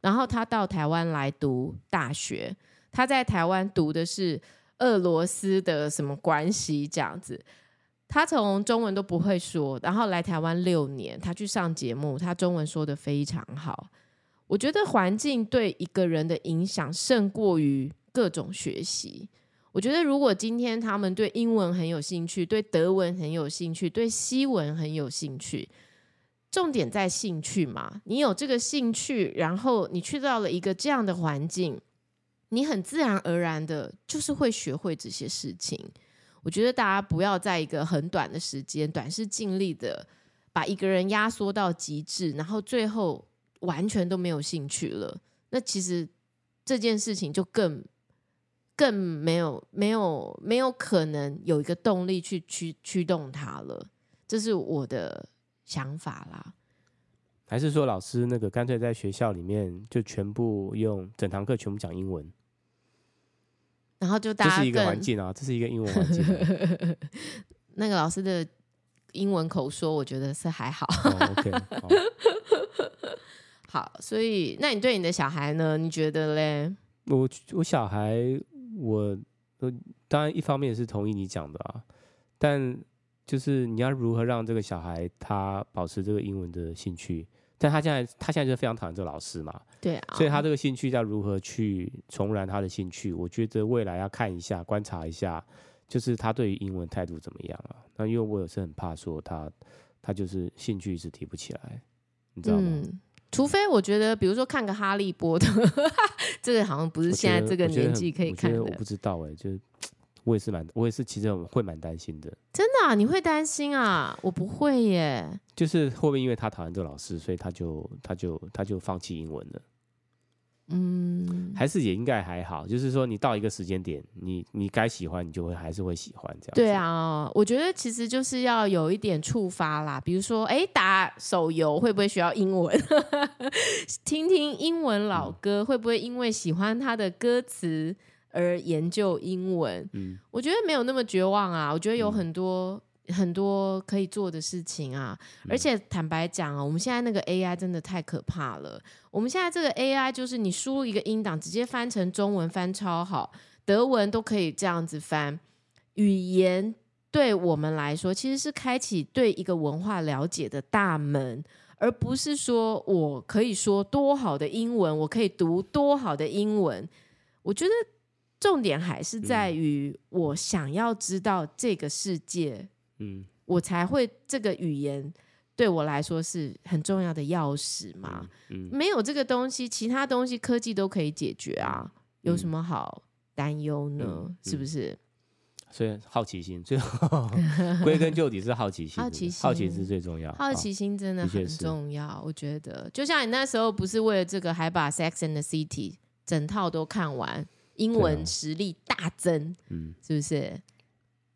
然后他到台湾来读大学，他在台湾读的是俄罗斯的什么关系这样子，他从中文都不会说，然后来台湾六年，他去上节目，他中文说得非常好。我觉得环境对一个人的影响胜过于各种学习。我觉得，如果今天他们对英文很有兴趣，对德文很有兴趣，对西文很有兴趣，重点在兴趣嘛。你有这个兴趣，然后你去到了一个这样的环境，你很自然而然的，就是会学会这些事情。我觉得大家不要在一个很短的时间，短视尽力的把一个人压缩到极致，然后最后完全都没有兴趣了。那其实这件事情就更。更没有没有没有可能有一个动力去驱驱动他了，这是我的想法啦。还是说老师那个干脆在学校里面就全部用整堂课全部讲英文，然后就大家这是一个环境啊，这是一个英文环境啊。那个老师的英文口说，我觉得是还好。Oh, OK，好，好，所以那你对你的小孩呢？你觉得嘞？我我小孩。我呃，当然一方面是同意你讲的啊，但就是你要如何让这个小孩他保持这个英文的兴趣？但他现在他现在就非常讨厌这个老师嘛，对啊，所以他这个兴趣要如何去重燃他的兴趣？我觉得未来要看一下，观察一下，就是他对于英文态度怎么样啊？那因为我也是很怕说他他就是兴趣一直提不起来，你知道吗？嗯除非我觉得，比如说看个《哈利波特》，这个好像不是现在这个年纪可以看的。我，我，我不知道哎、欸，就是我也是蛮，我也是其实会蛮担心的。真的啊？你会担心啊？我不会耶。就是会不会因为他讨厌这个老师，所以他就他就他就放弃英文了？嗯，还是也应该还好，就是说你到一个时间点，你你该喜欢，你就会还是会喜欢这样。对啊，我觉得其实就是要有一点触发啦，比如说，哎，打手游会不会需要英文？听听英文老歌，嗯，会不会因为喜欢他的歌词而研究英文？嗯，我觉得没有那么绝望啊，我觉得有很多。很多可以做的事情啊，而且坦白讲啊，我们现在那个 AI 真的太可怕了。我们现在这个 AI 就是你输入一个音档，直接翻成中文翻超好，德文都可以这样子翻。语言对我们来说，其实是开启对一个文化了解的大门，而不是说我可以说多好的英文，我可以读多好的英文。我觉得重点还是在于我想要知道这个世界。嗯，我才会这个语言对我来说是很重要的钥匙嘛。嗯，嗯，没有这个东西，其他东西科技都可以解决啊，有什么好担忧呢？是不是？所以好奇心，最后 归根究底是好奇心，好奇心，好奇是最重要。好奇心真的很重要，我觉得。就像你那时候不是为了这个，还把《Sex and the City》整套都看完，英文实力大增，嗯，是不是？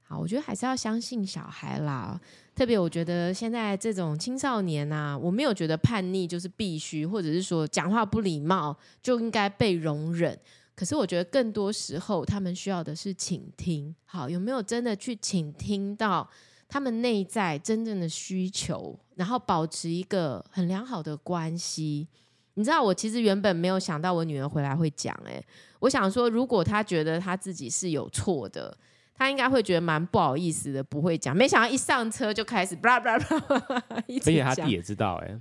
好，我觉得还是要相信小孩啦。特别我觉得现在这种青少年啊，我没有觉得叛逆就是必须，或者是说讲话不礼貌就应该被容忍。可是我觉得更多时候他们需要的是倾听。好，有没有真的去倾听到他们内在真正的需求，然后保持一个很良好的关系？你知道，我其实原本没有想到我女儿回来会讲，诶，我想说，如果她觉得她自己是有错的。他应该会觉得蛮不好意思的，不会讲。没想到一上车就开始 而且他弟也知道哎。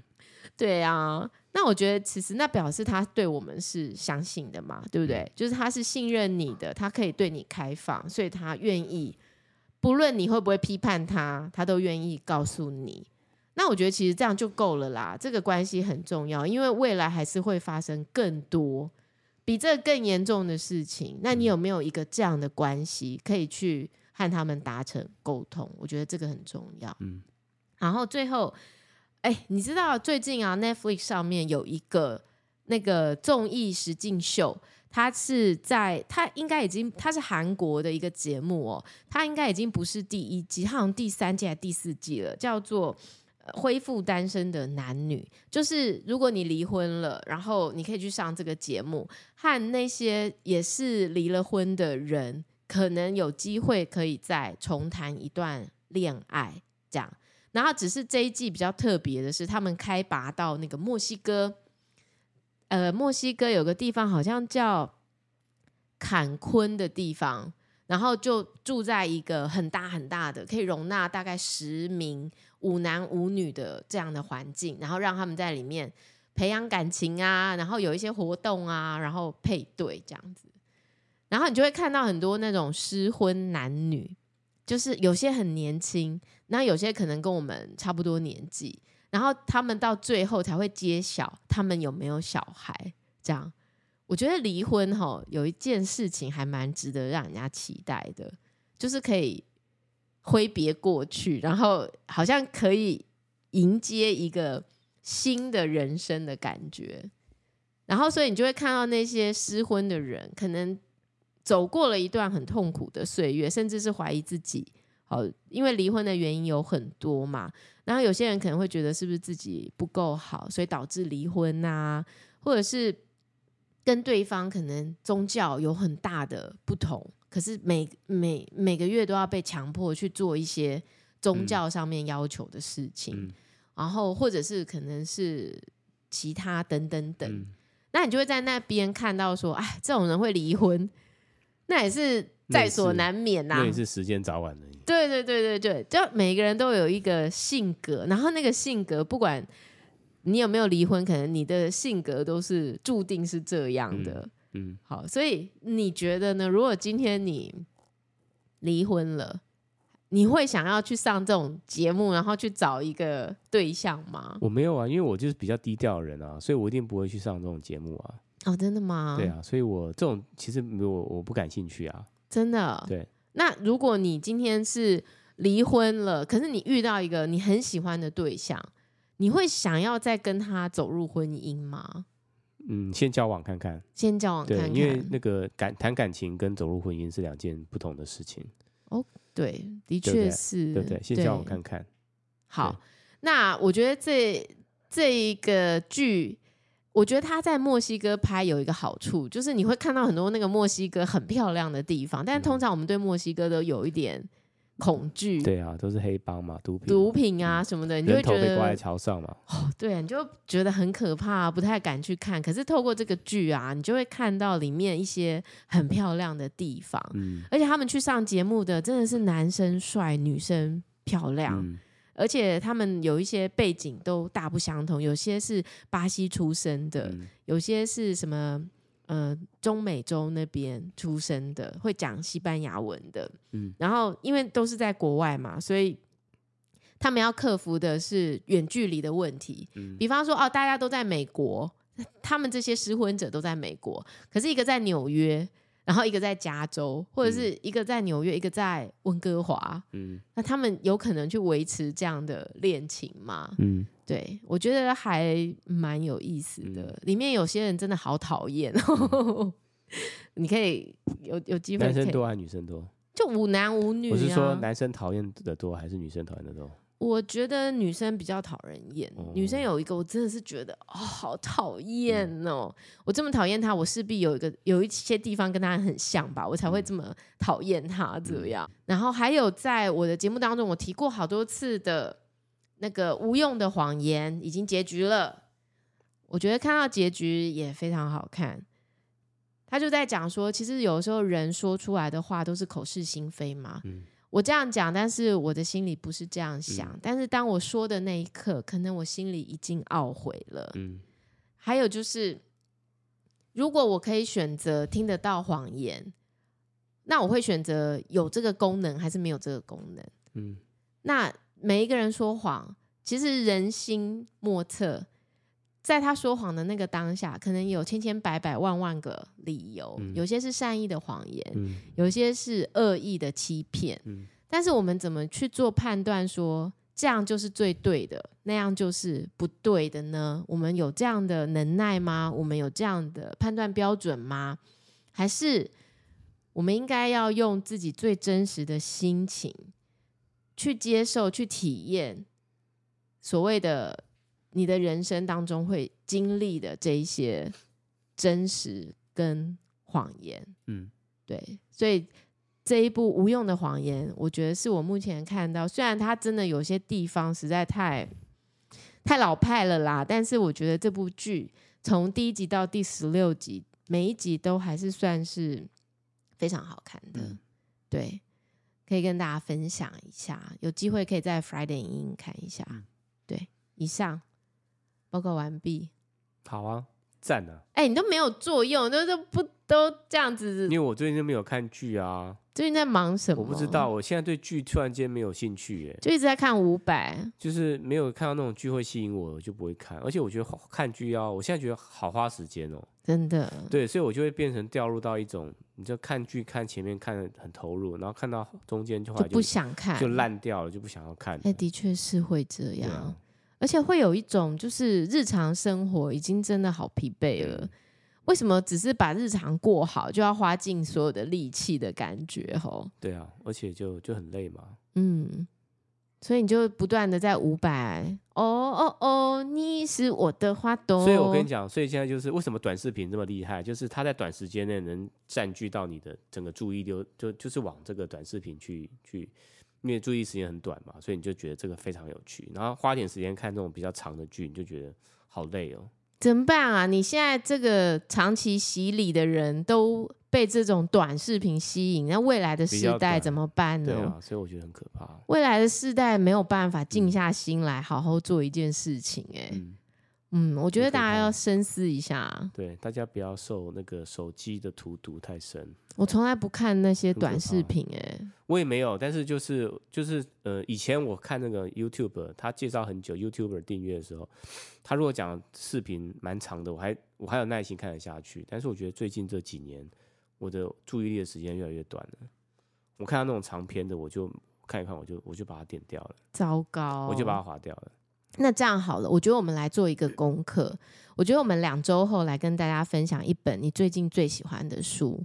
对啊，那我觉得其实那表示他对我们是相信的嘛，对不对？就是他是信任你的，他可以对你开放，所以他愿意，不论你会不会批判他，他都愿意告诉你。那我觉得其实这样就够了啦。这个关系很重要，因为未来还是会发生更多。比这更严重的事情，那你有没有一个这样的关系可以去和他们达成沟通？我觉得这个很重要。嗯，然后最后，哎，你知道最近啊，Netflix 上面有一个那个综艺实境秀，它是在它应该已经它是韩国的一个节目哦，它应该已经不是第一季，它好像第三季还是第四季了，叫做。恢复单身的男女，就是如果你离婚了，然后你可以去上这个节目，和那些也是离了婚的人，可能有机会可以再重谈一段恋爱，这样。然后只是这一季比较特别的是，他们开拔到那个墨西哥，呃，墨西哥有个地方好像叫坎昆的地方，然后就住在一个很大很大的，可以容纳大概十名。五男五女的这样的环境，然后让他们在里面培养感情啊，然后有一些活动啊，然后配对这样子，然后你就会看到很多那种失婚男女，就是有些很年轻，那有些可能跟我们差不多年纪，然后他们到最后才会揭晓他们有没有小孩。这样，我觉得离婚齁有一件事情还蛮值得让人家期待的，就是可以。挥别过去，然后好像可以迎接一个新的人生的感觉，然后所以你就会看到那些失婚的人，可能走过了一段很痛苦的岁月，甚至是怀疑自己。好，因为离婚的原因有很多嘛，然后有些人可能会觉得是不是自己不够好，所以导致离婚啊，或者是跟对方可能宗教有很大的不同。可是每每每个月都要被强迫去做一些宗教上面要求的事情，嗯、然后或者是可能是其他等等等，嗯、那你就会在那边看到说，哎，这种人会离婚，那也是在所难免呐、啊。那也是时间早晚的。对对对对对，就每个人都有一个性格，然后那个性格，不管你有没有离婚，可能你的性格都是注定是这样的。嗯嗯，好，所以你觉得呢？如果今天你离婚了，你会想要去上这种节目，然后去找一个对象吗？我没有啊，因为我就是比较低调的人啊，所以我一定不会去上这种节目啊。哦，真的吗？对啊，所以我这种其实我我不感兴趣啊。真的？对。那如果你今天是离婚了，可是你遇到一个你很喜欢的对象，你会想要再跟他走入婚姻吗？嗯，先交往看看，先交往看看，对，因为那个感谈感情跟走入婚姻是两件不同的事情。哦，对，的确是，对不对？先交往看看。好，那我觉得这这一个剧，我觉得他在墨西哥拍有一个好处，就是你会看到很多那个墨西哥很漂亮的地方，但是通常我们对墨西哥都有一点。恐惧，对啊，都是黑帮嘛，毒品、毒品啊什么的，嗯、你就会觉得被挂在桥上嘛。哦，对，你就觉得很可怕，不太敢去看。可是透过这个剧啊，你就会看到里面一些很漂亮的地方。嗯，而且他们去上节目的真的是男生帅，女生漂亮，嗯、而且他们有一些背景都大不相同，有些是巴西出生的，嗯、有些是什么。呃，中美洲那边出生的，会讲西班牙文的，嗯，然后因为都是在国外嘛，所以他们要克服的是远距离的问题。嗯，比方说，哦，大家都在美国，他们这些失婚者都在美国，可是一个在纽约。然后一个在加州，或者是一个在纽约，嗯、一个在温哥华。嗯，那他们有可能去维持这样的恋情吗？嗯，对，我觉得还蛮有意思的。嗯、里面有些人真的好讨厌，嗯、你可以有有机会。男生多还是女生多？就五男五女、啊。我是说，男生讨厌的多还是女生讨厌的多？我觉得女生比较讨人厌。哦、女生有一个，我真的是觉得哦，好讨厌哦！嗯、我这么讨厌她，我势必有一个有一些地方跟她很像吧，我才会这么讨厌她这样。嗯、然后还有在我的节目当中，我提过好多次的那个无用的谎言已经结局了。我觉得看到结局也非常好看。他就在讲说，其实有时候人说出来的话都是口是心非嘛。嗯我这样讲，但是我的心里不是这样想。嗯、但是当我说的那一刻，可能我心里已经懊悔了。嗯。还有就是，如果我可以选择听得到谎言，那我会选择有这个功能还是没有这个功能？嗯。那每一个人说谎，其实人心莫测。在他说谎的那个当下，可能有千千百百万万个理由，嗯、有些是善意的谎言，嗯、有些是恶意的欺骗。嗯、但是我们怎么去做判断，说这样就是最对的，那样就是不对的呢？我们有这样的能耐吗？我们有这样的判断标准吗？还是我们应该要用自己最真实的心情去接受、去体验所谓的？你的人生当中会经历的这一些真实跟谎言，嗯，对，所以这一部无用的谎言，我觉得是我目前看到，虽然它真的有些地方实在太太老派了啦，但是我觉得这部剧从第一集到第十六集，每一集都还是算是非常好看的，嗯、对，可以跟大家分享一下，有机会可以在 Friday 影音看一下，嗯、对，以上。报告完毕。好啊，赞啊！哎、欸，你都没有作用，都都不都这样子。因为我最近都没有看剧啊。最近在忙什么？我不知道，我现在对剧突然间没有兴趣耶。就一直在看五百，就是没有看到那种剧会吸引我，我就不会看。而且我觉得看剧要，我现在觉得好花时间哦。真的。对，所以我就会变成掉入到一种，你就看剧看前面看得很投入，然后看到中间就就不想看，就烂掉了，就不想要看。哎、欸，的确是会这样。而且会有一种，就是日常生活已经真的好疲惫了。为什么只是把日常过好，就要花尽所有的力气的感觉？吼，对啊，而且就就很累嘛。嗯，所以你就不断的在五百，哦哦哦，你是我的花朵。所以我跟你讲，所以现在就是为什么短视频这么厉害，就是它在短时间内能占据到你的整个注意力，就就是往这个短视频去去。因为注意时间很短嘛，所以你就觉得这个非常有趣，然后花点时间看这种比较长的剧，你就觉得好累哦。怎么办啊？你现在这个长期洗礼的人都被这种短视频吸引，那未来的世代怎么办呢？对啊，所以我觉得很可怕。未来的世代没有办法静下心来好好做一件事情，哎。嗯嗯，我觉得大家要深思一下。对，大家不要受那个手机的荼毒太深。我从来不看那些短视频，哎，我也没有。但是就是就是呃，以前我看那个 YouTube，他介绍很久 YouTuber 订阅的时候，他如果讲视频蛮长的，我还我还有耐心看得下去。但是我觉得最近这几年，我的注意力的时间越来越短了。我看到那种长篇的，我就看一看，我就我就把它点掉了。糟糕，我就把它划掉了。那这样好了，我觉得我们来做一个功课。我觉得我们两周后来跟大家分享一本你最近最喜欢的书。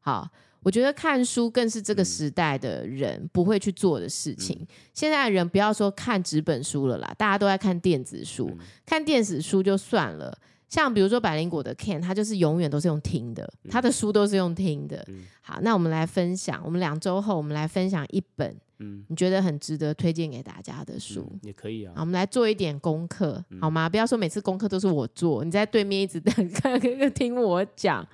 好，我觉得看书更是这个时代的人不会去做的事情。嗯、现在的人不要说看纸本书了啦，大家都在看电子书。嗯、看电子书就算了，像比如说百灵果的 Ken，他就是永远都是用听的，他的书都是用听的。嗯、好，那我们来分享，我们两周后我们来分享一本。嗯，你觉得很值得推荐给大家的书，嗯、也可以啊。我们来做一点功课，嗯、好吗？不要说每次功课都是我做，你在对面一直等，看，听我讲。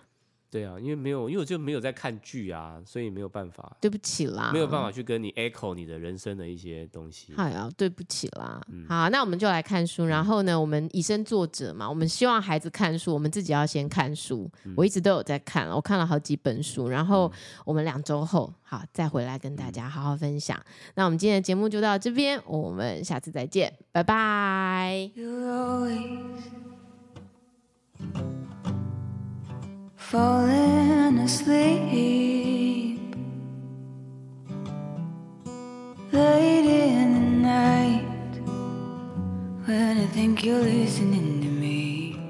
对啊，因为没有，因为我就没有在看剧啊，所以没有办法。对不起啦，没有办法去跟你 echo 你的人生的一些东西。好呀，对不起啦。嗯、好，那我们就来看书。然后呢，我们以身作则嘛，我们希望孩子看书，我们自己要先看书。嗯、我一直都有在看，我看了好几本书。然后我们两周后，好，再回来跟大家好好分享。嗯、那我们今天的节目就到这边，我们下次再见，拜拜。Falling asleep late in the night when I think you're listening to me.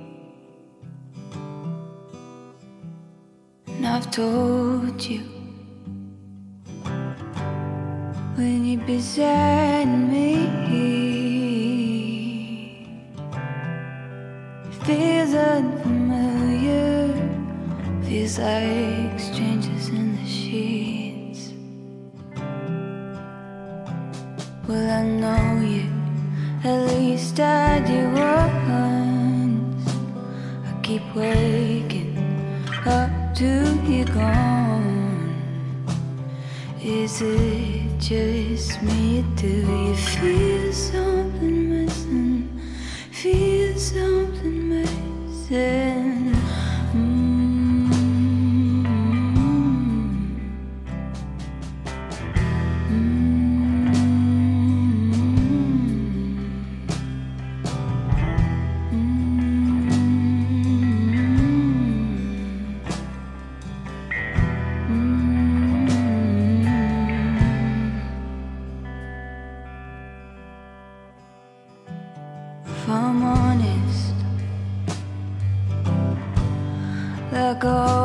And I've told you when you're beside me, feels unfamiliar feels like strangers in the sheets. Well, I know you, at least I do once. I keep waking up to you gone. Is it just me, do you feel something missing? Feel something missing? if I'm honest. Let go.